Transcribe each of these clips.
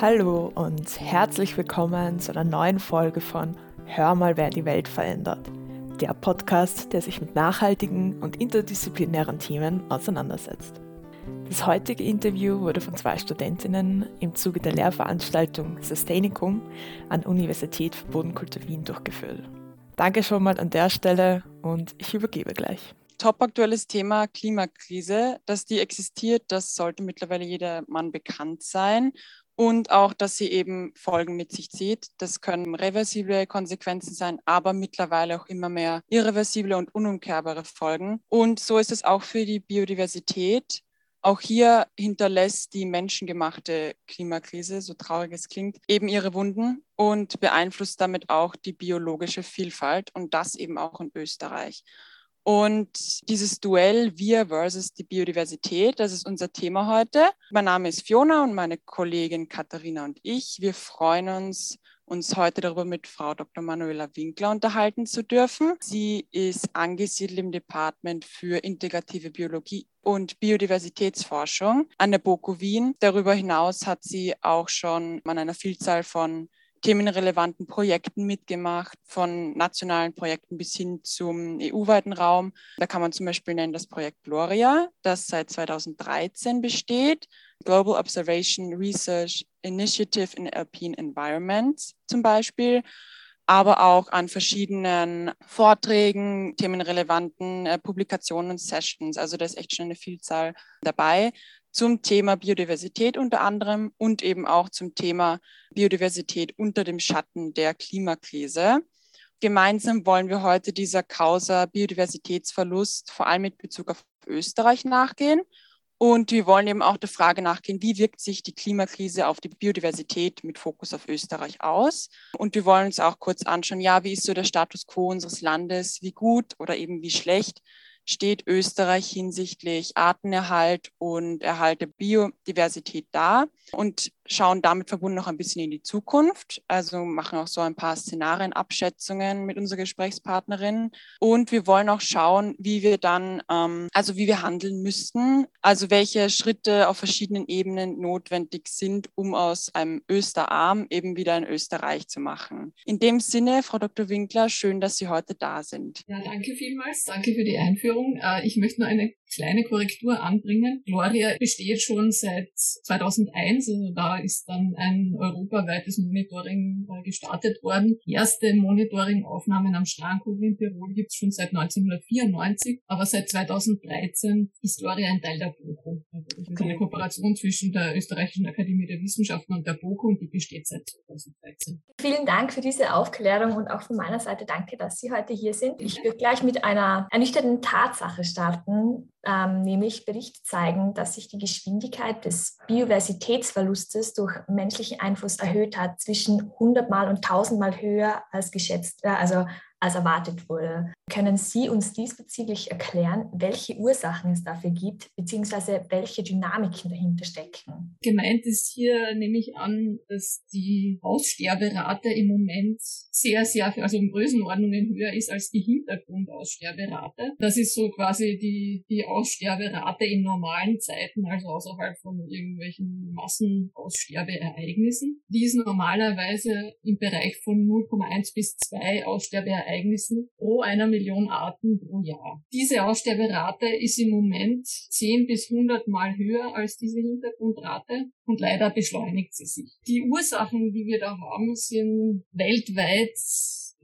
Hallo und herzlich willkommen zu einer neuen Folge von Hör mal, wer die Welt verändert. Der Podcast, der sich mit nachhaltigen und interdisziplinären Themen auseinandersetzt. Das heutige Interview wurde von zwei Studentinnen im Zuge der Lehrveranstaltung Sustainicum an Universität für Bodenkultur Wien durchgeführt. Danke schon mal an der Stelle und ich übergebe gleich. Top-aktuelles Thema Klimakrise. Dass die existiert, das sollte mittlerweile jeder Mann bekannt sein und auch, dass sie eben Folgen mit sich zieht. Das können reversible Konsequenzen sein, aber mittlerweile auch immer mehr irreversible und unumkehrbare Folgen. Und so ist es auch für die Biodiversität. Auch hier hinterlässt die menschengemachte Klimakrise, so traurig es klingt, eben ihre Wunden und beeinflusst damit auch die biologische Vielfalt und das eben auch in Österreich. Und dieses Duell Wir versus die Biodiversität, das ist unser Thema heute. Mein Name ist Fiona und meine Kollegin Katharina und ich. Wir freuen uns, uns heute darüber mit Frau Dr. Manuela Winkler unterhalten zu dürfen. Sie ist angesiedelt im Department für integrative Biologie und Biodiversitätsforschung an der BOKU Wien. Darüber hinaus hat sie auch schon an einer Vielzahl von themenrelevanten Projekten mitgemacht, von nationalen Projekten bis hin zum EU-weiten Raum. Da kann man zum Beispiel nennen das Projekt Gloria, das seit 2013 besteht. Global Observation Research Initiative in Alpine Environments zum Beispiel aber auch an verschiedenen Vorträgen, themenrelevanten äh, Publikationen und Sessions. Also da ist echt schon eine Vielzahl dabei zum Thema Biodiversität unter anderem und eben auch zum Thema Biodiversität unter dem Schatten der Klimakrise. Gemeinsam wollen wir heute dieser Causa Biodiversitätsverlust vor allem mit Bezug auf Österreich nachgehen. Und wir wollen eben auch der Frage nachgehen, wie wirkt sich die Klimakrise auf die Biodiversität mit Fokus auf Österreich aus? Und wir wollen uns auch kurz anschauen, ja, wie ist so der Status quo unseres Landes? Wie gut oder eben wie schlecht steht Österreich hinsichtlich Artenerhalt und Erhalt der Biodiversität da. Und schauen damit verbunden noch ein bisschen in die Zukunft. Also machen auch so ein paar Szenarienabschätzungen mit unserer Gesprächspartnerin. Und wir wollen auch schauen, wie wir dann, ähm, also wie wir handeln müssten, also welche Schritte auf verschiedenen Ebenen notwendig sind, um aus einem Österarm eben wieder ein Österreich zu machen. In dem Sinne, Frau Dr. Winkler, schön, dass Sie heute da sind. Ja, danke vielmals. Danke für die Einführung. Äh, ich möchte nur eine kleine Korrektur anbringen. Gloria besteht schon seit 2001, also da ist dann ein europaweites Monitoring äh, gestartet worden. Erste Monitoringaufnahmen am Strandhof in Tirol gibt es schon seit 1994, aber seit 2013 ist Gloria ein Teil der BOKU. Also das ist eine Kooperation zwischen der Österreichischen Akademie der Wissenschaften und der BOKU und die besteht seit 2013. Vielen Dank für diese Aufklärung und auch von meiner Seite danke, dass Sie heute hier sind. Ich würde gleich mit einer ernüchternden Tatsache starten ähm, nämlich Berichte zeigen, dass sich die Geschwindigkeit des Biodiversitätsverlustes durch menschlichen Einfluss erhöht hat, zwischen 100 Mal und 1000 Mal höher als geschätzt, äh, also als erwartet wurde. Können Sie uns diesbezüglich erklären, welche Ursachen es dafür gibt, beziehungsweise welche Dynamiken dahinter stecken? Gemeint ist hier nehme ich an, dass die Aussterberate im Moment sehr, sehr, also in Größenordnungen höher ist als die Hintergrundaussterberate. Das ist so quasi die, die Aussterberate in normalen Zeiten, also außerhalb von irgendwelchen Massenaussterbeereignissen. Die ist normalerweise im Bereich von 0,1 bis 2 Aussterbeereignissen Ereignissen pro einer Million Arten pro Jahr. Diese Aussterberate ist im Moment 10 bis 100 Mal höher als diese Hintergrundrate und leider beschleunigt sie sich. Die Ursachen, die wir da haben, sind weltweit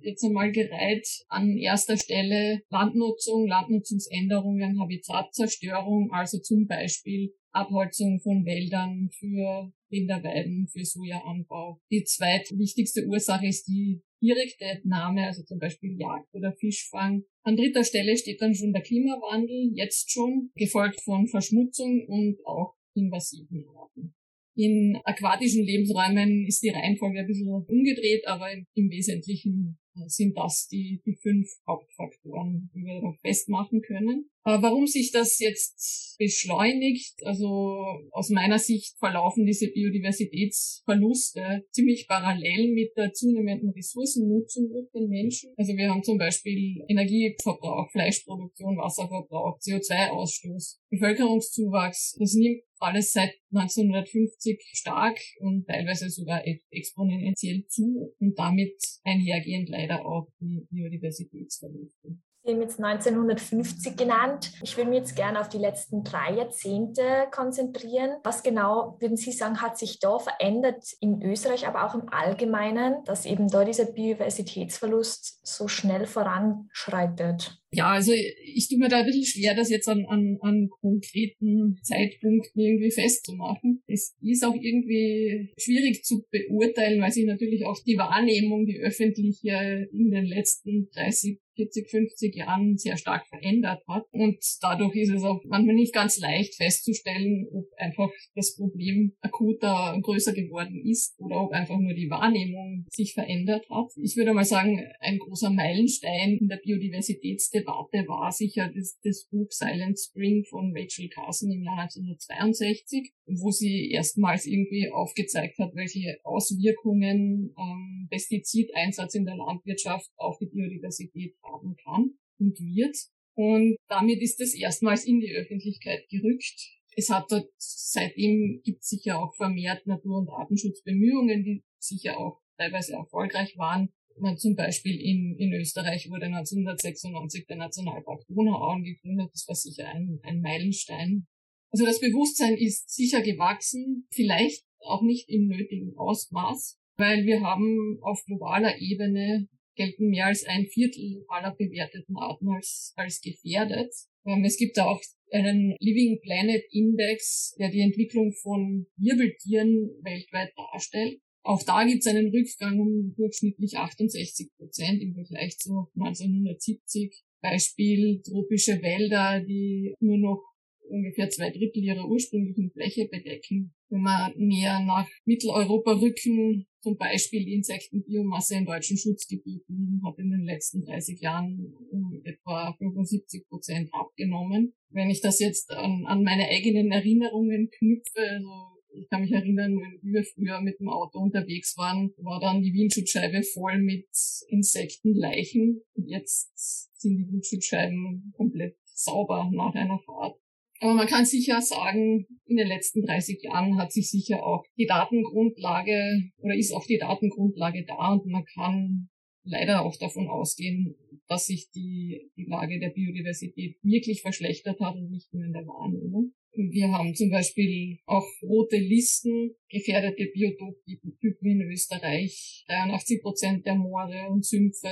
jetzt einmal gereiht an erster Stelle Landnutzung, Landnutzungsänderungen, Habitatzerstörung, also zum Beispiel Abholzung von Wäldern für Rinderweiden, für Sojaanbau. Die zweitwichtigste Ursache ist die direkte Entnahme, also zum Beispiel Jagd oder Fischfang. An dritter Stelle steht dann schon der Klimawandel, jetzt schon, gefolgt von Verschmutzung und auch invasiven Arten. In aquatischen Lebensräumen ist die Reihenfolge ein bisschen umgedreht, aber im Wesentlichen sind das die, die fünf Hauptfaktoren, die wir darauf festmachen können. Äh, warum sich das jetzt beschleunigt, also aus meiner Sicht verlaufen diese Biodiversitätsverluste ziemlich parallel mit der zunehmenden Ressourcennutzung durch den Menschen. Also wir haben zum Beispiel Energieverbrauch, Fleischproduktion, Wasserverbrauch, CO2-Ausstoß, Bevölkerungszuwachs. Das nimmt alles seit 1950 stark und teilweise sogar exponentiell zu und damit einhergehend leider auch die Biodiversitätsverluste. Sie haben jetzt 1950 genannt. Ich würde mich jetzt gerne auf die letzten drei Jahrzehnte konzentrieren. Was genau, würden Sie sagen, hat sich da verändert in Österreich, aber auch im Allgemeinen, dass eben da dieser Biodiversitätsverlust so schnell voranschreitet? Ja, also ich tue mir da ein bisschen schwer, das jetzt an, an, an konkreten Zeitpunkten irgendwie festzumachen. Es ist auch irgendwie schwierig zu beurteilen, weil sich natürlich auch die Wahrnehmung, die öffentliche in den letzten 30 40, 50 Jahren sehr stark verändert hat. Und dadurch ist es auch manchmal nicht ganz leicht festzustellen, ob einfach das Problem akuter und größer geworden ist oder ob einfach nur die Wahrnehmung sich verändert hat. Ich würde mal sagen, ein großer Meilenstein in der Biodiversitätsdebatte war sicher das, das Buch Silent Spring von Rachel Carson im Jahr 1962, wo sie erstmals irgendwie aufgezeigt hat, welche Auswirkungen ähm, Pestizideinsatz in der Landwirtschaft auf die Biodiversität haben kann und wird. Und damit ist es erstmals in die Öffentlichkeit gerückt. Es hat dort, seitdem gibt es sicher auch vermehrt Natur- und Artenschutzbemühungen, die sicher auch teilweise erfolgreich waren. Man zum Beispiel in, in Österreich wurde 1996 der Nationalpark Donauauen gegründet. Das war sicher ein, ein Meilenstein. Also das Bewusstsein ist sicher gewachsen, vielleicht auch nicht im nötigen Ausmaß, weil wir haben auf globaler Ebene gelten mehr als ein Viertel aller bewerteten Arten als, als gefährdet. Ähm, es gibt auch einen Living Planet Index, der die Entwicklung von Wirbeltieren weltweit darstellt. Auch da gibt es einen Rückgang um durchschnittlich 68 Prozent im Vergleich zu 1970. Beispiel tropische Wälder, die nur noch ungefähr zwei Drittel ihrer ursprünglichen Fläche bedecken. Wenn wir näher nach Mitteleuropa rücken, zum Beispiel die Insektenbiomasse in deutschen Schutzgebieten hat in den letzten 30 Jahren um etwa 75 Prozent abgenommen. Wenn ich das jetzt an, an meine eigenen Erinnerungen knüpfe, also ich kann mich erinnern, wenn wir früher mit dem Auto unterwegs waren, war dann die Windschutzscheibe voll mit Insektenleichen. Jetzt sind die Windschutzscheiben komplett sauber nach einer Fahrt. Aber man kann sicher sagen, in den letzten 30 Jahren hat sich sicher auch die Datengrundlage oder ist auch die Datengrundlage da und man kann leider auch davon ausgehen, dass sich die, die Lage der Biodiversität wirklich verschlechtert hat und nicht nur in der Wahrnehmung. Wir haben zum Beispiel auch rote Listen, gefährdete Biotopen in Österreich. 83 Prozent der Moore und Sümpfe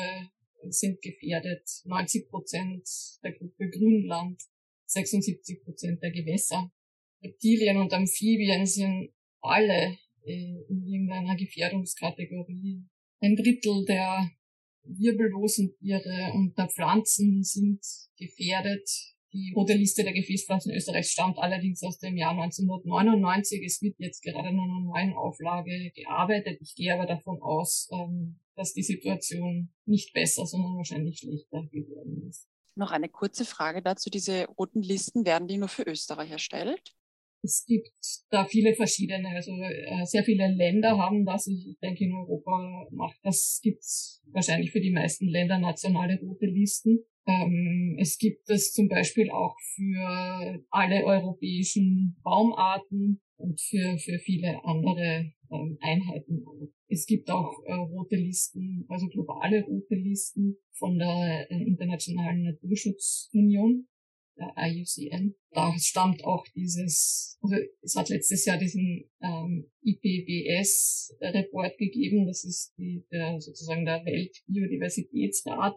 sind gefährdet, 90 Prozent der Gruppe Grünland 76 Prozent der Gewässer. Reptilien und Amphibien sind alle äh, in irgendeiner Gefährdungskategorie. Ein Drittel der wirbellosen Tiere und der Pflanzen sind gefährdet. Die rote Liste der Gefäßpflanzen Österreichs stammt allerdings aus dem Jahr 1999. Es wird jetzt gerade an einer neuen Auflage gearbeitet. Ich gehe aber davon aus, ähm, dass die Situation nicht besser, sondern wahrscheinlich schlechter geworden ist. Noch eine kurze Frage dazu. Diese roten Listen, werden die nur für Österreich erstellt? Es gibt da viele verschiedene, also äh, sehr viele Länder haben das. Ich denke, in Europa macht das, gibt's wahrscheinlich für die meisten Länder nationale rote Listen. Ähm, es gibt es zum Beispiel auch für alle europäischen Baumarten und für, für viele andere ähm, Einheiten. Es gibt auch äh, rote Listen, also globale rote Listen von der äh, Internationalen Naturschutzunion, der IUCN. Da stammt auch dieses, also es hat letztes Jahr diesen ähm, IPBS-Report gegeben, das ist die, der, sozusagen der Weltbiodiversitätsrat,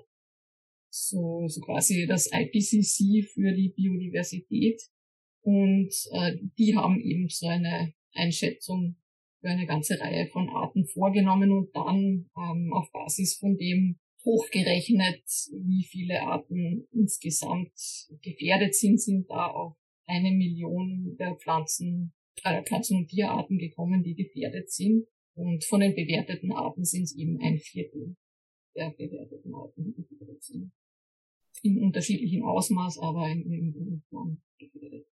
so, so quasi das IPCC für die Biodiversität. Und äh, die haben eben so eine Einschätzung für eine ganze Reihe von Arten vorgenommen und dann ähm, auf Basis von dem hochgerechnet, wie viele Arten insgesamt gefährdet sind, sind da auf eine Million der Pflanzen, äh, Pflanzen- und Tierarten gekommen, die gefährdet sind. Und von den bewerteten Arten sind es eben ein Viertel der bewerteten Arten, die gefährdet sind. In unterschiedlichem Ausmaß, aber in irgendeiner Form gefährdet.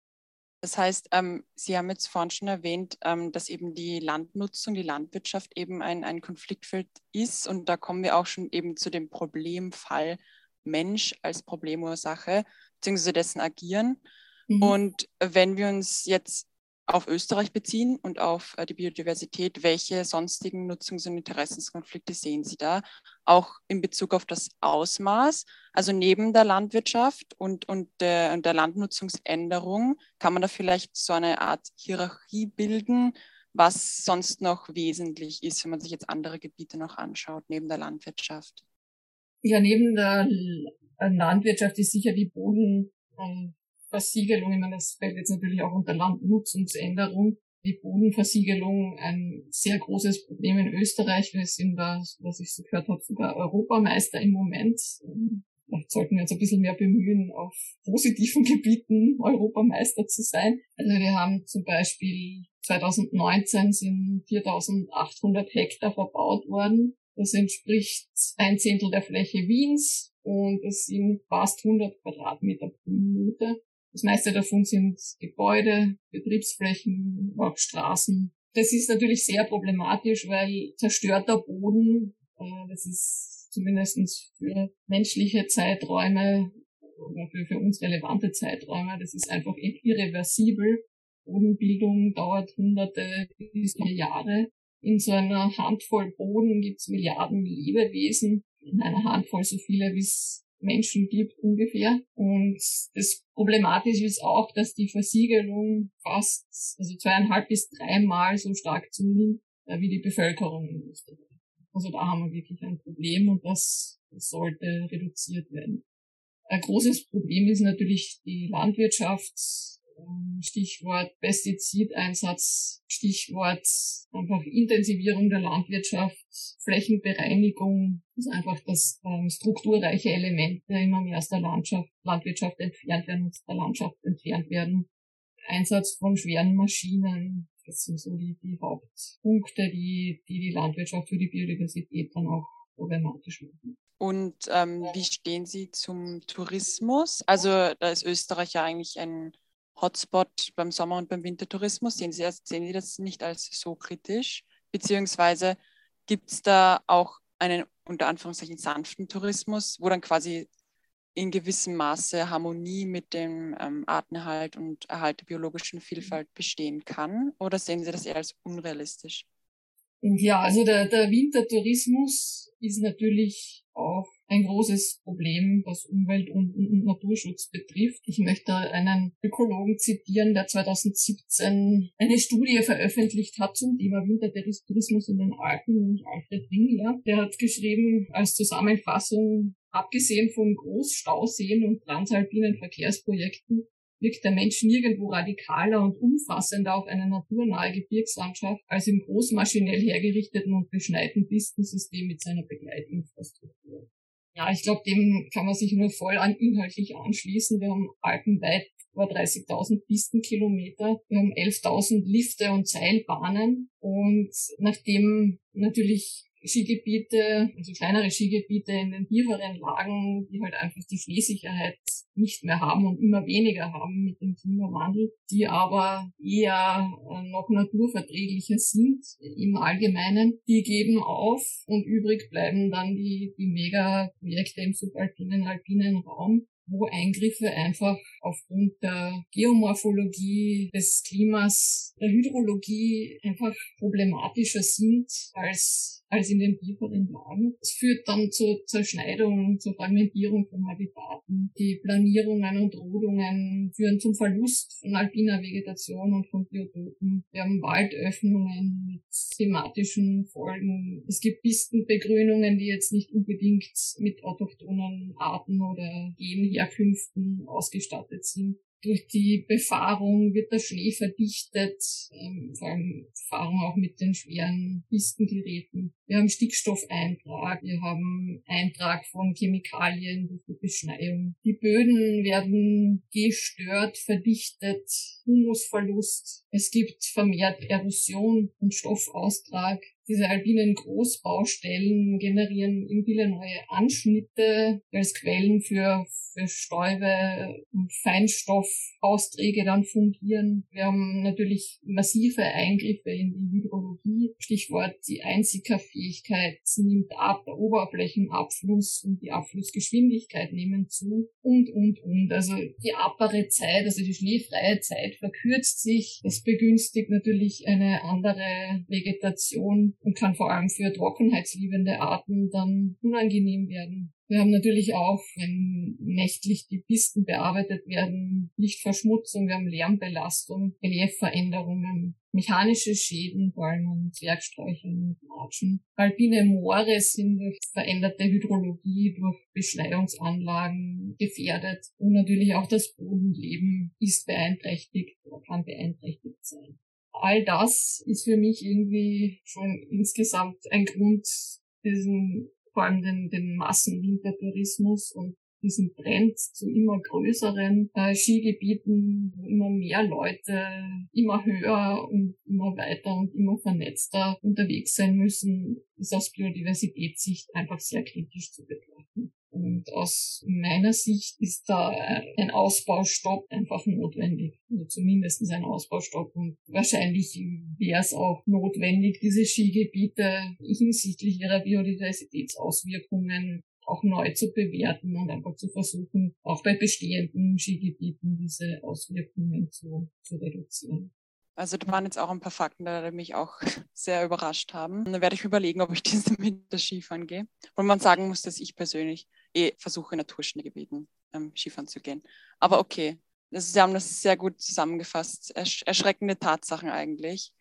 Das heißt, ähm, Sie haben jetzt vorhin schon erwähnt, ähm, dass eben die Landnutzung, die Landwirtschaft eben ein, ein Konfliktfeld ist. Und da kommen wir auch schon eben zu dem Problemfall Mensch als Problemursache, beziehungsweise dessen Agieren. Mhm. Und wenn wir uns jetzt auf Österreich beziehen und auf äh, die Biodiversität. Welche sonstigen Nutzungs- und Interessenskonflikte sehen Sie da? Auch in Bezug auf das Ausmaß, also neben der Landwirtschaft und, und, der, und der Landnutzungsänderung, kann man da vielleicht so eine Art Hierarchie bilden, was sonst noch wesentlich ist, wenn man sich jetzt andere Gebiete noch anschaut, neben der Landwirtschaft? Ja, neben der Landwirtschaft ist sicher die Boden, ähm, Versiegelung, ich meine, das fällt jetzt natürlich auch unter Landnutzungsänderung, die Bodenversiegelung ein sehr großes Problem in Österreich. Wir sind da, was ich so gehört habe, sogar Europameister im Moment. Vielleicht sollten wir uns ein bisschen mehr bemühen, auf positiven Gebieten Europameister zu sein. Also wir haben zum Beispiel 2019 sind 4800 Hektar verbaut worden. Das entspricht ein Zehntel der Fläche Wiens und es sind fast 100 Quadratmeter pro Minute. Das meiste davon sind Gebäude, Betriebsflächen, auch Straßen. Das ist natürlich sehr problematisch, weil zerstörter Boden, äh, das ist zumindest für menschliche Zeiträume oder für, für uns relevante Zeiträume, das ist einfach irreversibel. Bodenbildung dauert hunderte bis Jahre. In so einer Handvoll Boden gibt es Milliarden Lebewesen, in einer Handvoll so viele, wie es Menschen gibt ungefähr. Und das Problematische ist auch, dass die Versiegelung fast, also zweieinhalb bis dreimal so stark zunimmt, äh, wie die Bevölkerung in Österreich. Also da haben wir wirklich ein Problem und das, sollte reduziert werden. Ein großes Problem ist natürlich die Landwirtschaft, Stichwort Pestizideinsatz, Stichwort einfach Intensivierung der Landwirtschaft, Flächenbereinigung, also einfach, dass ähm, strukturreiche Elemente immer mehr aus der Landschaft, Landwirtschaft entfernt werden, aus der Landschaft entfernt werden. Einsatz von schweren Maschinen, das sind so die, die Hauptpunkte, die, die die Landwirtschaft für die Biodiversität dann auch problematisch machen. Und ähm, wie stehen Sie zum Tourismus? Also da ist Österreich ja eigentlich ein Hotspot beim Sommer- und beim Wintertourismus? Sehen Sie, sehen Sie das nicht als so kritisch? Beziehungsweise gibt es da auch einen unter Anführungszeichen sanften Tourismus, wo dann quasi in gewissem Maße Harmonie mit dem ähm, Artenerhalt und Erhalt der biologischen Vielfalt bestehen kann? Oder sehen Sie das eher als unrealistisch? Ja, also der, der Wintertourismus ist natürlich auch ein großes Problem, was Umwelt- und, und Naturschutz betrifft. Ich möchte einen Ökologen zitieren, der 2017 eine Studie veröffentlicht hat zum Thema Wintertourismus in den Alpen, Alfred Ringler. Der hat geschrieben, als Zusammenfassung, abgesehen von Großstauseen und transalpinen Verkehrsprojekten, wirkt der Mensch nirgendwo radikaler und umfassender auf eine naturnahe Gebirgslandschaft als im großmaschinell hergerichteten und beschneiten Pistensystem mit seiner Begleitinfrastruktur. Ja, ich glaube, dem kann man sich nur voll an inhaltlich anschließen. Wir haben alpenweit über 30.000 Pistenkilometer. Wir haben 11.000 Lifte und Seilbahnen. Und nachdem natürlich Skigebiete, also kleinere Skigebiete in den tieferen Lagen, die halt einfach die Schneesicherheit nicht mehr haben und immer weniger haben mit dem Klimawandel, die aber eher äh, noch naturverträglicher sind im Allgemeinen, die geben auf und übrig bleiben dann die, die Megaprojekte im subalpinen, alpinen Raum wo Eingriffe einfach aufgrund der Geomorphologie des Klimas, der Hydrologie einfach problematischer sind als als in den tieferen Lagen. Es führt dann zur Zerschneidung, zur Fragmentierung von Habitaten. Die Planierungen und Rodungen führen zum Verlust von alpiner Vegetation und von Biotopen. Wir haben Waldöffnungen mit thematischen Folgen. Es gibt Pistenbegrünungen, die jetzt nicht unbedingt mit autochthonen Arten oder Genherkünften ausgestattet sind durch die Befahrung wird der Schnee verdichtet, ähm, vor allem Befahrung auch mit den schweren Pistengeräten. Wir haben Stickstoffeintrag, wir haben Eintrag von Chemikalien durch die Beschneiung. Die Böden werden gestört, verdichtet, Humusverlust. Es gibt vermehrt Erosion und Stoffaustrag. Diese alpinen Großbaustellen generieren viele neue Anschnitte als Quellen für, für Stäube und Feinstoffausträge dann fungieren. Wir haben natürlich massive Eingriffe in die Hydrologie. Stichwort die Einsickerfähigkeit nimmt ab, der Oberflächenabfluss und die Abflussgeschwindigkeit nehmen zu und, und, und. Also die abbare Zeit, also die schneefreie Zeit verkürzt sich. Das begünstigt natürlich eine andere Vegetation und kann vor allem für trockenheitsliebende Arten dann unangenehm werden. Wir haben natürlich auch, wenn nächtlich die Pisten bearbeitet werden, Lichtverschmutzung, wir haben Lärmbelastung, Reliefveränderungen, mechanische Schäden, vor allem an Zwergsträuchern und Matschen. Alpine Moore sind durch veränderte Hydrologie, durch Beschneiungsanlagen gefährdet und natürlich auch das Bodenleben ist beeinträchtigt oder kann beeinträchtigt sein all das ist für mich irgendwie schon insgesamt ein Grund, diesen, vor allem den, den Massenwintertourismus und diesen Trend zu immer größeren äh, Skigebieten, wo immer mehr Leute immer höher und immer weiter und immer vernetzter unterwegs sein müssen, ist aus Biodiversitätssicht einfach sehr kritisch zu betrachten. Und aus meiner Sicht ist da ein Ausbaustopp einfach notwendig. Also zumindest ein Ausbaustopp. Und wahrscheinlich wäre es auch notwendig, diese Skigebiete hinsichtlich ihrer Biodiversitätsauswirkungen auch neu zu bewerten und einfach zu versuchen, auch bei bestehenden Skigebieten diese Auswirkungen zu, zu reduzieren. Also da waren jetzt auch ein paar Fakten, die mich auch sehr überrascht haben. Dann werde ich überlegen, ob ich diese mit das Skifahren gehe. Und man sagen muss, dass ich persönlich eh versuche, in Naturschneegebieten ähm, Skifahren zu gehen. Aber okay, das, Sie haben das sehr gut zusammengefasst. Ersch erschreckende Tatsachen eigentlich.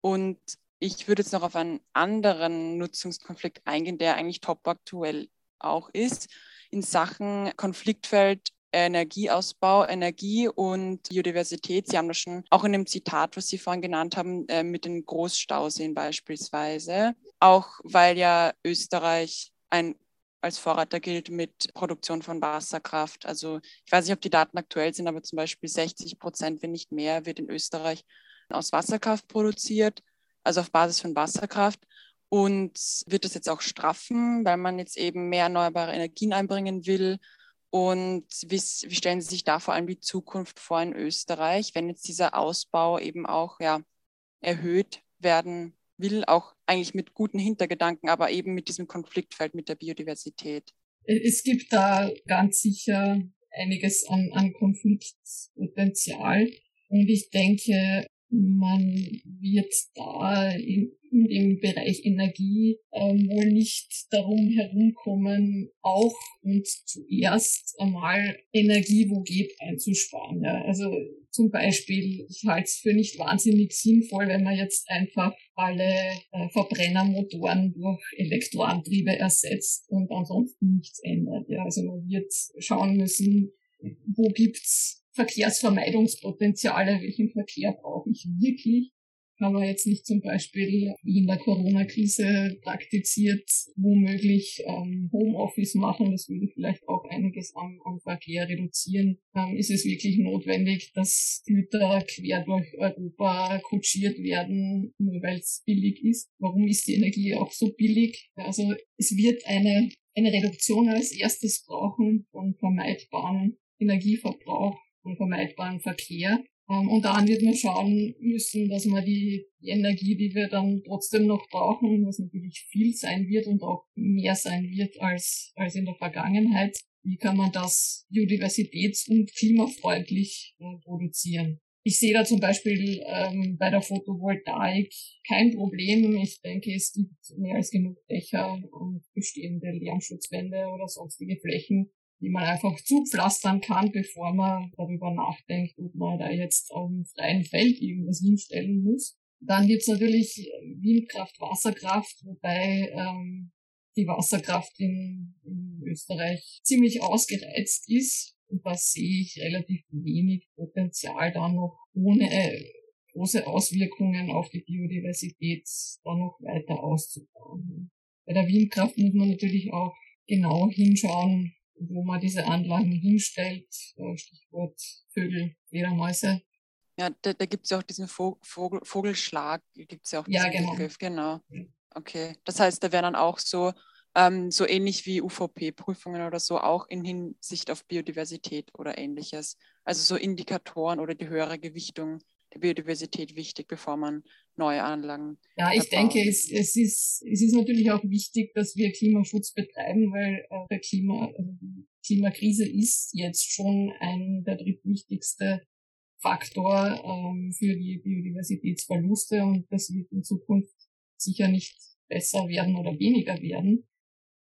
Und ich würde jetzt noch auf einen anderen Nutzungskonflikt eingehen, der eigentlich top aktuell auch ist, in Sachen Konfliktfeld Energieausbau, Energie und Biodiversität. Sie haben das schon auch in dem Zitat, was Sie vorhin genannt haben, äh, mit den Großstauseen beispielsweise. Auch weil ja Österreich ein als Vorreiter gilt mit Produktion von Wasserkraft. Also ich weiß nicht, ob die Daten aktuell sind, aber zum Beispiel 60 Prozent, wenn nicht mehr, wird in Österreich aus Wasserkraft produziert, also auf Basis von Wasserkraft. Und wird das jetzt auch straffen, weil man jetzt eben mehr erneuerbare Energien einbringen will und wie, wie, stellen Sie sich da vor allem die Zukunft vor in Österreich, wenn jetzt dieser Ausbau eben auch ja, erhöht werden will, auch eigentlich mit guten Hintergedanken, aber eben mit diesem Konfliktfeld mit der Biodiversität? Es gibt da ganz sicher einiges an, an Konfliktpotenzial. Und ich denke, man wird da in, in dem Bereich Energie ähm, wohl nicht darum herumkommen, auch und zuerst einmal Energie, wo geht, einzusparen. Ja. Also zum Beispiel, ich halte es für nicht wahnsinnig sinnvoll, wenn man jetzt einfach alle äh, Verbrennermotoren durch Elektroantriebe ersetzt und ansonsten nichts ändert. Ja. Also man wird schauen müssen, wo gibt's Verkehrsvermeidungspotenziale, welchen Verkehr brauche ich wirklich? Kann man jetzt nicht zum Beispiel wie in der Corona-Krise praktiziert, womöglich ähm, Homeoffice machen, das würde vielleicht auch einiges am, am Verkehr reduzieren. Ähm, ist es wirklich notwendig, dass Güter quer durch Europa kutschiert werden, nur weil es billig ist? Warum ist die Energie auch so billig? Also es wird eine, eine Reduktion als erstes brauchen von vermeidbaren Energieverbrauch und vermeidbaren Verkehr. Ähm, und daran wird man schauen müssen, dass man die, Energie, die wir dann trotzdem noch brauchen, was natürlich viel sein wird und auch mehr sein wird als, als in der Vergangenheit, wie kann man das biodiversitäts- und klimafreundlich äh, produzieren? Ich sehe da zum Beispiel ähm, bei der Photovoltaik kein Problem. Ich denke, es gibt mehr als genug Dächer und bestehende Lärmschutzwände oder sonstige Flächen, die man einfach zupflastern kann, bevor man darüber nachdenkt, ob man da jetzt auf dem freien Feld irgendwas hinstellen muss. Dann gibt's natürlich Windkraft, Wasserkraft, wobei ähm, die Wasserkraft in, in Österreich ziemlich ausgereizt ist. Und da sehe ich relativ wenig Potenzial da noch ohne äh, große Auswirkungen auf die Biodiversität da noch weiter auszubauen. Bei der Windkraft muss man natürlich auch genau hinschauen, wo man diese Anlagen hinstellt, äh, Stichwort Vögel, Fledermäuse. Ja, da, da gibt es ja auch diesen Vogel, Vogelschlag, gibt es ja auch diesen ja, genau. Begriff, genau. Okay, das heißt, da wären dann auch so, ähm, so ähnlich wie UVP-Prüfungen oder so, auch in Hinsicht auf Biodiversität oder ähnliches. Also so Indikatoren oder die höhere Gewichtung Biodiversität wichtig, bevor man neue Anlagen. Ja, ich denke, es, es, ist, es ist natürlich auch wichtig, dass wir Klimaschutz betreiben, weil äh, der Klima, die Klimakrise ist jetzt schon ein der drittwichtigste Faktor ähm, für die Biodiversitätsverluste und das wird in Zukunft sicher nicht besser werden oder weniger werden.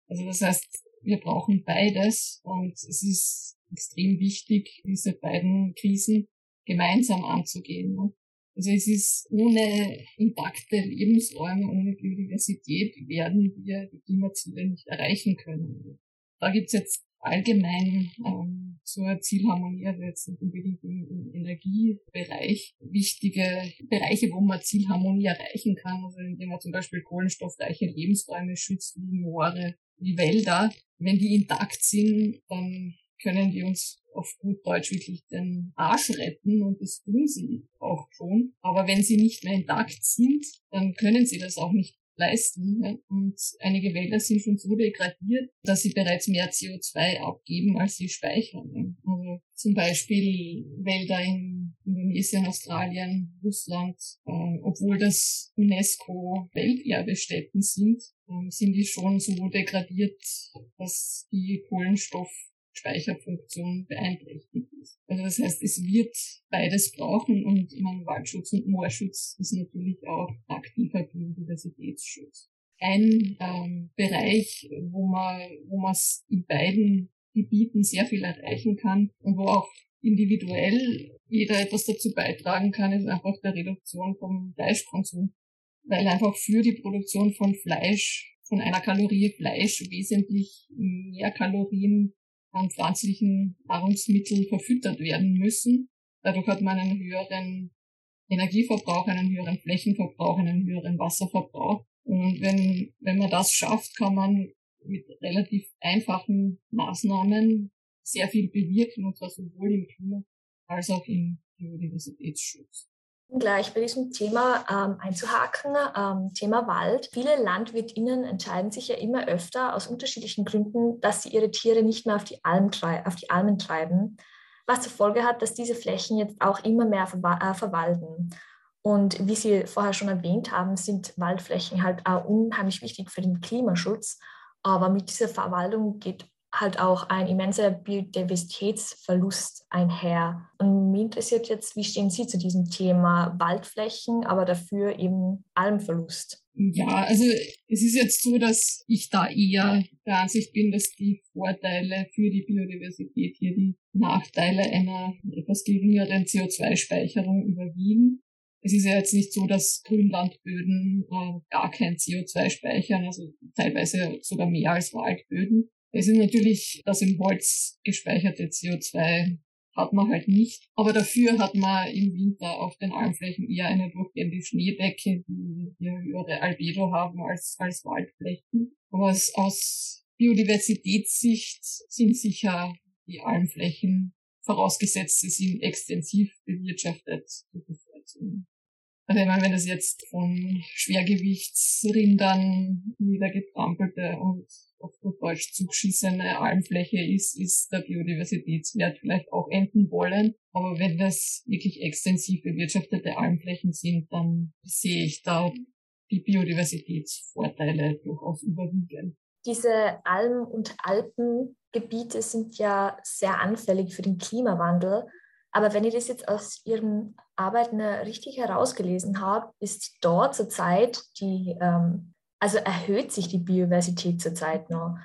Also das heißt, wir brauchen beides und es ist extrem wichtig, diese beiden Krisen gemeinsam anzugehen. Ne? Also es ist ohne intakte Lebensräume, ohne Biodiversität werden wir die Klimaziele nicht erreichen können. Da gibt's jetzt allgemein ähm, zur Zielharmonie, also jetzt nicht unbedingt im, im, Energiebereich, wichtige Bereiche, wo man Zielharmonie erreichen kann, also indem man zum Beispiel kohlenstoffreiche Lebensräume schützt, wie Moore, wie Wälder. Wenn die intakt sind, dann können die uns auf gut Deutsch wirklich den Arsch retten und das tun sie auch schon. Aber wenn sie nicht mehr intakt sind, dann können sie das auch nicht leisten. Ja? Und einige Wälder sind schon so degradiert, dass sie bereits mehr CO2 abgeben, als sie speichern. Also zum Beispiel Wälder in Indonesien, Australien, Russland, äh, obwohl das UNESCO-Welterbestätten sind, äh, sind die schon so degradiert, dass die Kohlenstoff Speicherfunktion beeinträchtigt ist. Also das heißt, es wird beides brauchen und mein Waldschutz und Moorschutz ist natürlich auch aktiver Biodiversitätsschutz. Ein ähm, Bereich, wo man wo man in beiden Gebieten sehr viel erreichen kann und wo auch individuell jeder etwas dazu beitragen kann, ist einfach der Reduktion vom Fleischkonsum. Weil einfach für die Produktion von Fleisch, von einer Kalorie Fleisch wesentlich mehr Kalorien an pflanzlichen Nahrungsmitteln verfüttert werden müssen. Dadurch hat man einen höheren Energieverbrauch, einen höheren Flächenverbrauch, einen höheren Wasserverbrauch. Und wenn, wenn man das schafft, kann man mit relativ einfachen Maßnahmen sehr viel bewirken, und zwar sowohl im Klima als auch im Biodiversitätsschutz gleich bei diesem Thema ähm, einzuhaken, ähm, Thema Wald. Viele LandwirtInnen entscheiden sich ja immer öfter aus unterschiedlichen Gründen, dass sie ihre Tiere nicht mehr auf die, Alm auf die Almen treiben, was zur Folge hat, dass diese Flächen jetzt auch immer mehr ver äh, verwalden. Und wie Sie vorher schon erwähnt haben, sind Waldflächen halt auch unheimlich wichtig für den Klimaschutz. Aber mit dieser Verwaltung geht halt auch ein immenser Biodiversitätsverlust einher. Und mich interessiert jetzt, wie stehen Sie zu diesem Thema Waldflächen, aber dafür eben Almverlust? Ja, also es ist jetzt so, dass ich da eher der Ansicht bin, dass die Vorteile für die Biodiversität hier die Nachteile einer etwas geringeren CO2-Speicherung überwiegen. Es ist ja jetzt nicht so, dass Grünlandböden äh, gar kein CO2 speichern, also teilweise sogar mehr als Waldböden. Es ist natürlich das im Holz gespeicherte CO2 hat man halt nicht. Aber dafür hat man im Winter auf den Almflächen eher eine durchgehende Schneedecke, die hier höhere Albedo haben als, als Waldflächen. Aber aus Biodiversitätssicht sind sicher die Almflächen, vorausgesetzt sie sind extensiv bewirtschaftet. Also ich meine, wenn das jetzt von Schwergewichtsrindern niedergetrampelte und gut Deutsch zugeschissene Almfläche ist, ist der Biodiversitätswert vielleicht auch enden wollen. Aber wenn das wirklich extensiv bewirtschaftete Almflächen sind, dann sehe ich da die Biodiversitätsvorteile durchaus überwiegen. Diese Alm- und Alpengebiete sind ja sehr anfällig für den Klimawandel. Aber wenn ich das jetzt aus Ihren Arbeiten richtig herausgelesen habe, ist dort zurzeit die, ähm, also erhöht sich die Biodiversität zurzeit noch.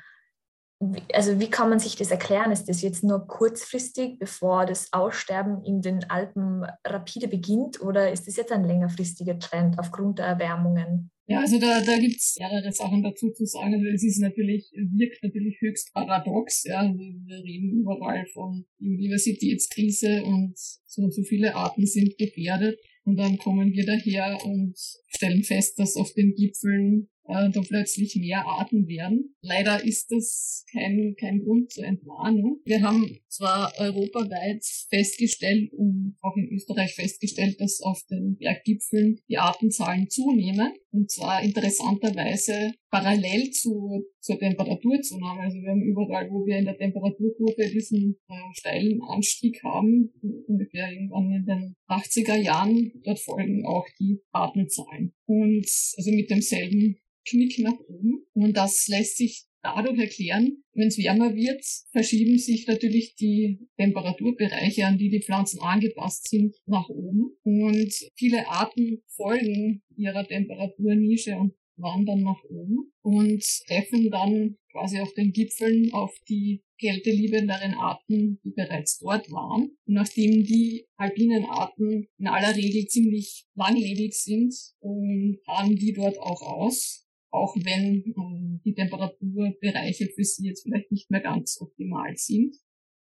Also wie kann man sich das erklären? Ist das jetzt nur kurzfristig, bevor das Aussterben in den Alpen rapide beginnt, oder ist das jetzt ein längerfristiger Trend aufgrund der Erwärmungen? Ja, also da, da gibt es mehrere Sachen dazu zu sagen. Also es ist natürlich, wirkt natürlich höchst paradox. Ja. Wir reden überall von Biodiversitätskrise und so und so viele Arten sind gefährdet. Und dann kommen wir daher und stellen fest, dass auf den Gipfeln da plötzlich mehr Arten werden. Leider ist das kein, kein Grund zur Entwarnung. Wir haben zwar europaweit festgestellt und auch in Österreich festgestellt, dass auf den Berggipfeln die Artenzahlen zunehmen. Und zwar interessanterweise parallel zu, zur Temperaturzunahme. Also wir haben überall, wo wir in der Temperaturkurve diesen äh, steilen Anstieg haben, ungefähr irgendwann in den 80er Jahren, dort folgen auch die Artenzahlen. Und also mit demselben Knick nach oben. Und das lässt sich dadurch erklären, wenn es wärmer wird, verschieben sich natürlich die Temperaturbereiche, an die die Pflanzen angepasst sind, nach oben. Und viele Arten folgen ihrer Temperaturnische und wandern nach oben und treffen dann quasi auf den Gipfeln auf die kälteliebenderen Arten, die bereits dort waren. Und nachdem die alpinen Arten in aller Regel ziemlich langlebig sind, und fahren die dort auch aus auch wenn ähm, die Temperaturbereiche für sie jetzt vielleicht nicht mehr ganz optimal sind.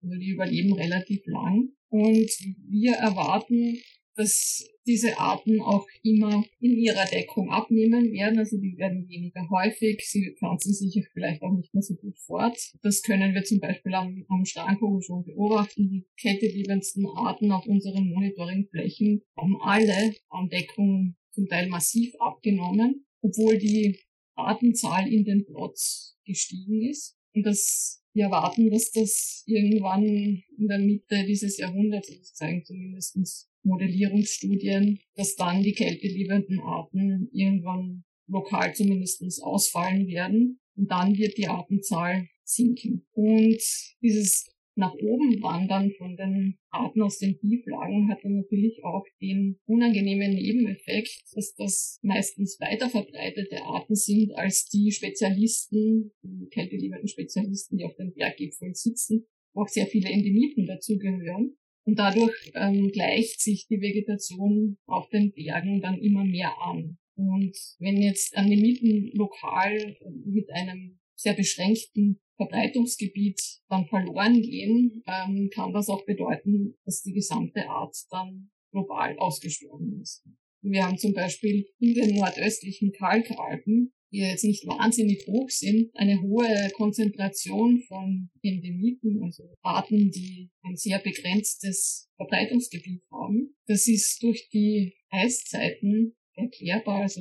Also die überleben relativ lang. Und wir erwarten, dass diese Arten auch immer in ihrer Deckung abnehmen werden. Also die werden weniger häufig, sie pflanzen sich vielleicht auch nicht mehr so gut fort. Das können wir zum Beispiel am, am Starnvogel schon beobachten. Die kälteliebendsten Arten auf unseren Monitoringflächen haben alle an Deckung zum Teil massiv abgenommen, obwohl die Artenzahl in den Plots gestiegen ist. Und dass wir erwarten, dass das irgendwann in der Mitte dieses Jahrhunderts, das zeigen zumindest Modellierungsstudien, dass dann die kälteliebenden Arten irgendwann lokal zumindest ausfallen werden. Und dann wird die Artenzahl sinken. Und dieses nach oben wandern von den Arten aus den Tieflagen hat dann natürlich auch den unangenehmen Nebeneffekt, dass das meistens weiter verbreitete Arten sind als die Spezialisten, die kälteliebenden Spezialisten, die auf den Berggipfeln sitzen, wo auch sehr viele Endemiten dazugehören. Und dadurch ähm, gleicht sich die Vegetation auf den Bergen dann immer mehr an. Und wenn jetzt Endemiten lokal mit einem sehr beschränkten Verbreitungsgebiet dann verloren gehen, ähm, kann das auch bedeuten, dass die gesamte Art dann global ausgestorben ist. Wir haben zum Beispiel in den nordöstlichen Kalkalpen, die jetzt nicht wahnsinnig hoch sind, eine hohe Konzentration von Endemiten, also Arten, die ein sehr begrenztes Verbreitungsgebiet haben. Das ist durch die Eiszeiten erklärbar. Also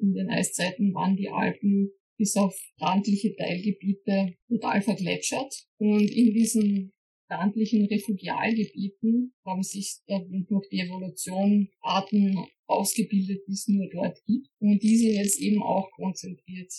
in den Eiszeiten waren die Alpen bis auf randliche Teilgebiete total vergletschert. Und in diesen randlichen Refugialgebieten haben sich durch die Evolution Arten ausgebildet, die es nur dort gibt. Und die sind jetzt eben auch konzentriert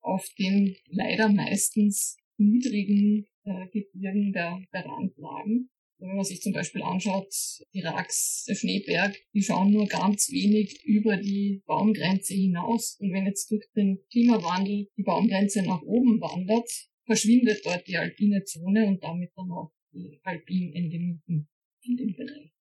auf den leider meistens niedrigen äh, Gebirgen der, der Randlagen. Wenn man sich zum Beispiel anschaut, die Racks, der Schneeberg, die schauen nur ganz wenig über die Baumgrenze hinaus. Und wenn jetzt durch den Klimawandel die Baumgrenze nach oben wandert, verschwindet dort die alpine Zone und damit dann auch die alpinen Endemiten in dem Bereich.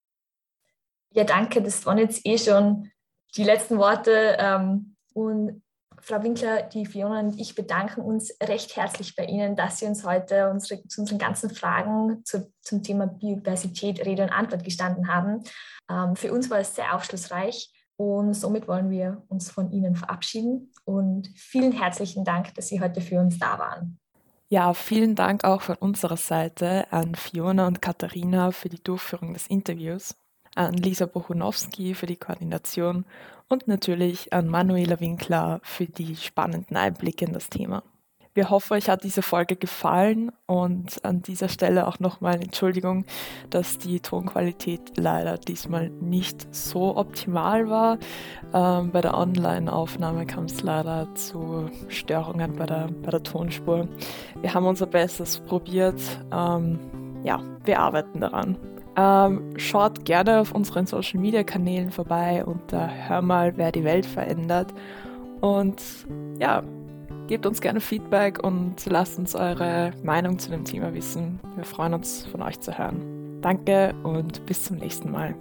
Ja, danke. Das waren jetzt eh schon die letzten Worte. Ähm, und Frau Winkler, die Fiona und ich bedanken uns recht herzlich bei Ihnen, dass Sie uns heute unsere, zu unseren ganzen Fragen zu, zum Thema Biodiversität Rede und Antwort gestanden haben. Ähm, für uns war es sehr aufschlussreich und somit wollen wir uns von Ihnen verabschieden und vielen herzlichen Dank, dass Sie heute für uns da waren. Ja, vielen Dank auch von unserer Seite an Fiona und Katharina für die Durchführung des Interviews an Lisa Bochunowski für die Koordination und natürlich an Manuela Winkler für die spannenden Einblicke in das Thema. Wir hoffen, euch hat diese Folge gefallen und an dieser Stelle auch nochmal Entschuldigung, dass die Tonqualität leider diesmal nicht so optimal war. Ähm, bei der Online-Aufnahme kam es leider zu Störungen bei der, bei der Tonspur. Wir haben unser Bestes probiert. Ähm, ja, wir arbeiten daran. Ähm, schaut gerne auf unseren Social Media Kanälen vorbei unter Hör mal, wer die Welt verändert. Und ja, gebt uns gerne Feedback und lasst uns eure Meinung zu dem Thema wissen. Wir freuen uns, von euch zu hören. Danke und bis zum nächsten Mal.